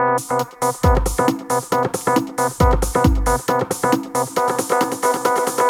Thank you.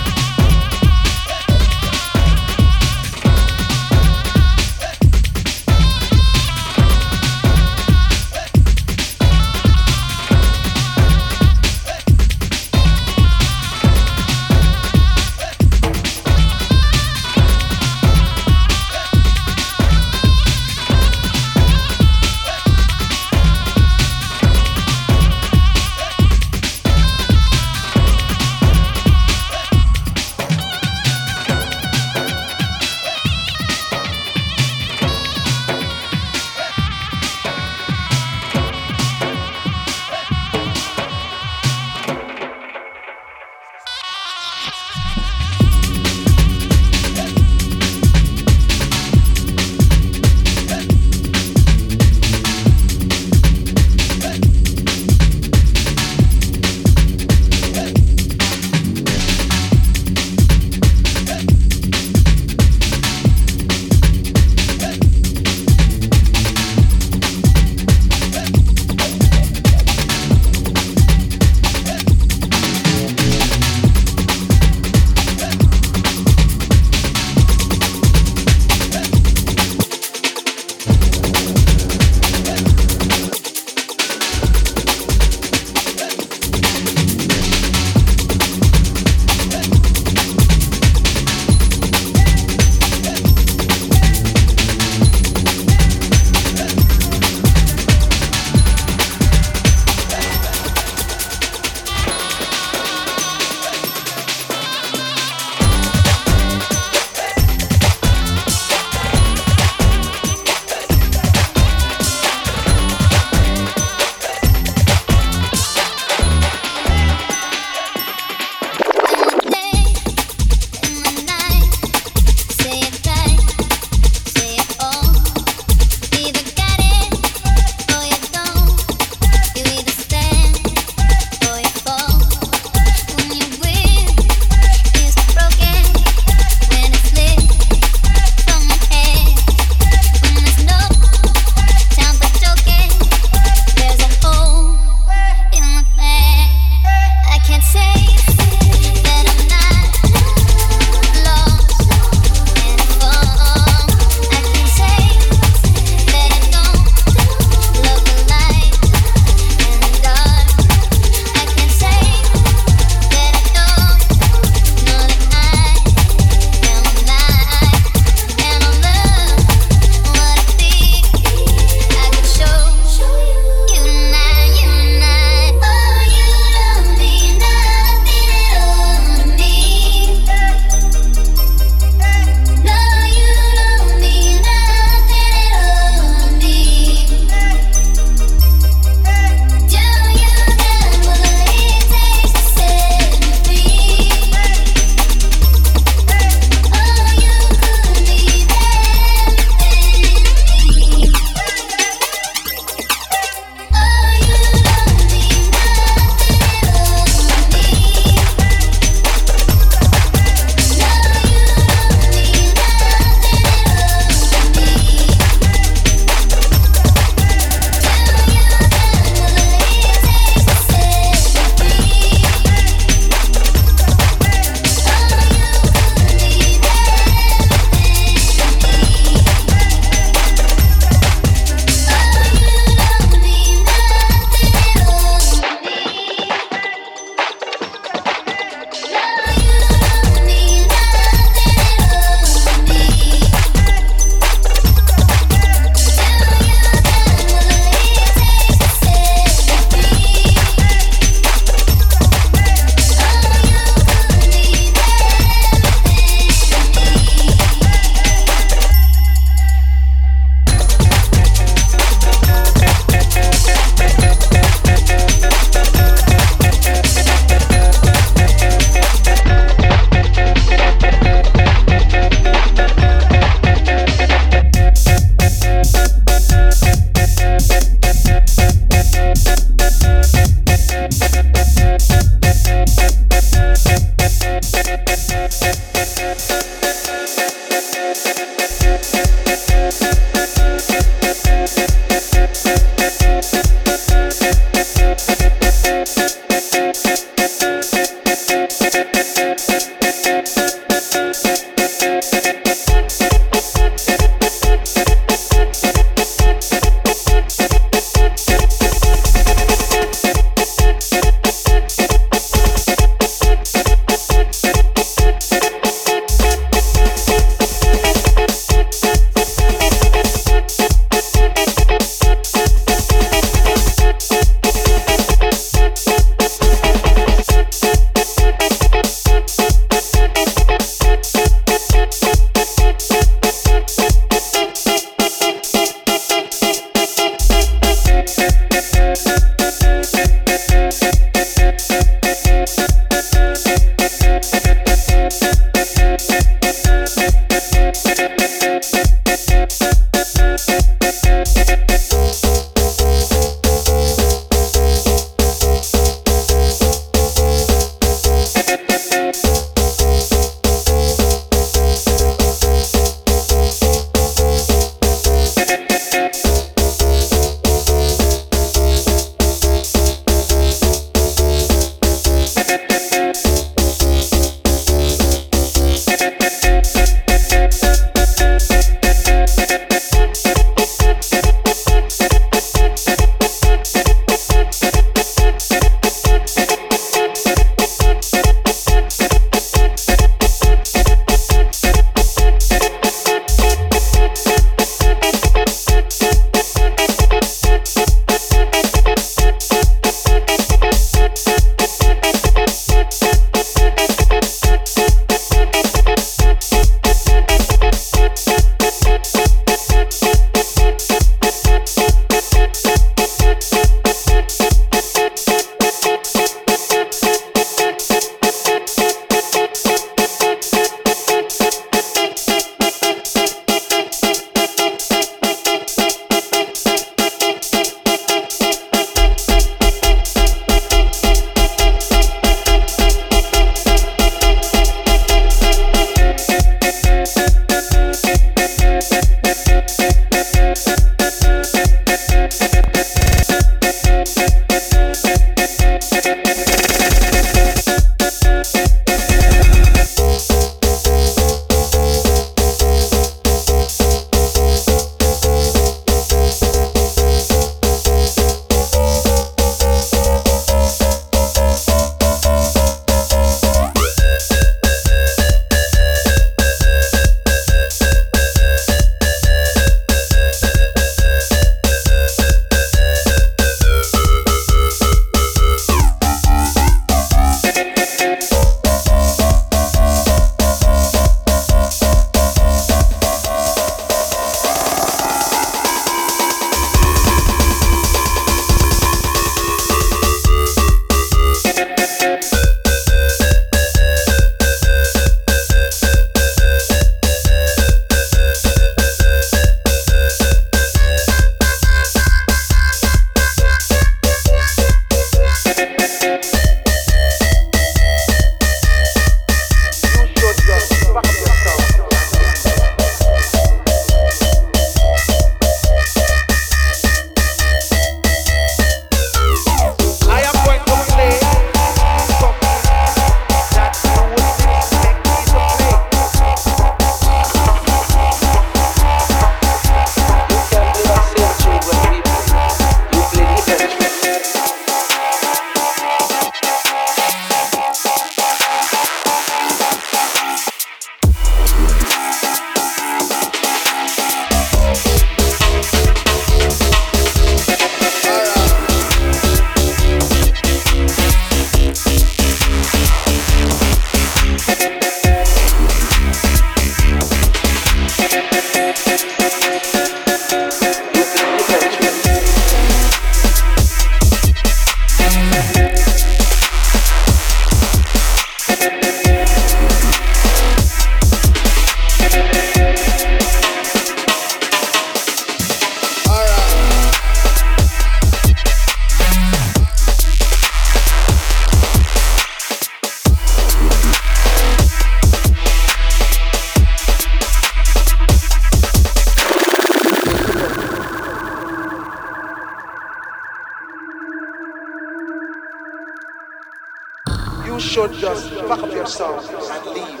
yourself and leave.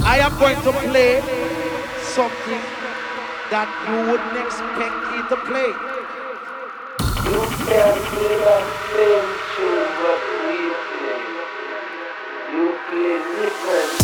I am going to play something that you wouldn't expect me to play. You can't play a same tune what we play. You play different.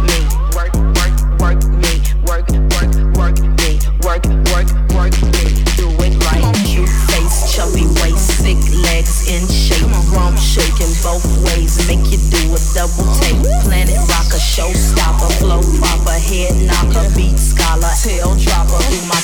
double tape. Planet rocker, showstopper, flow proper, head knocker, beat scholar, tail dropper. Who my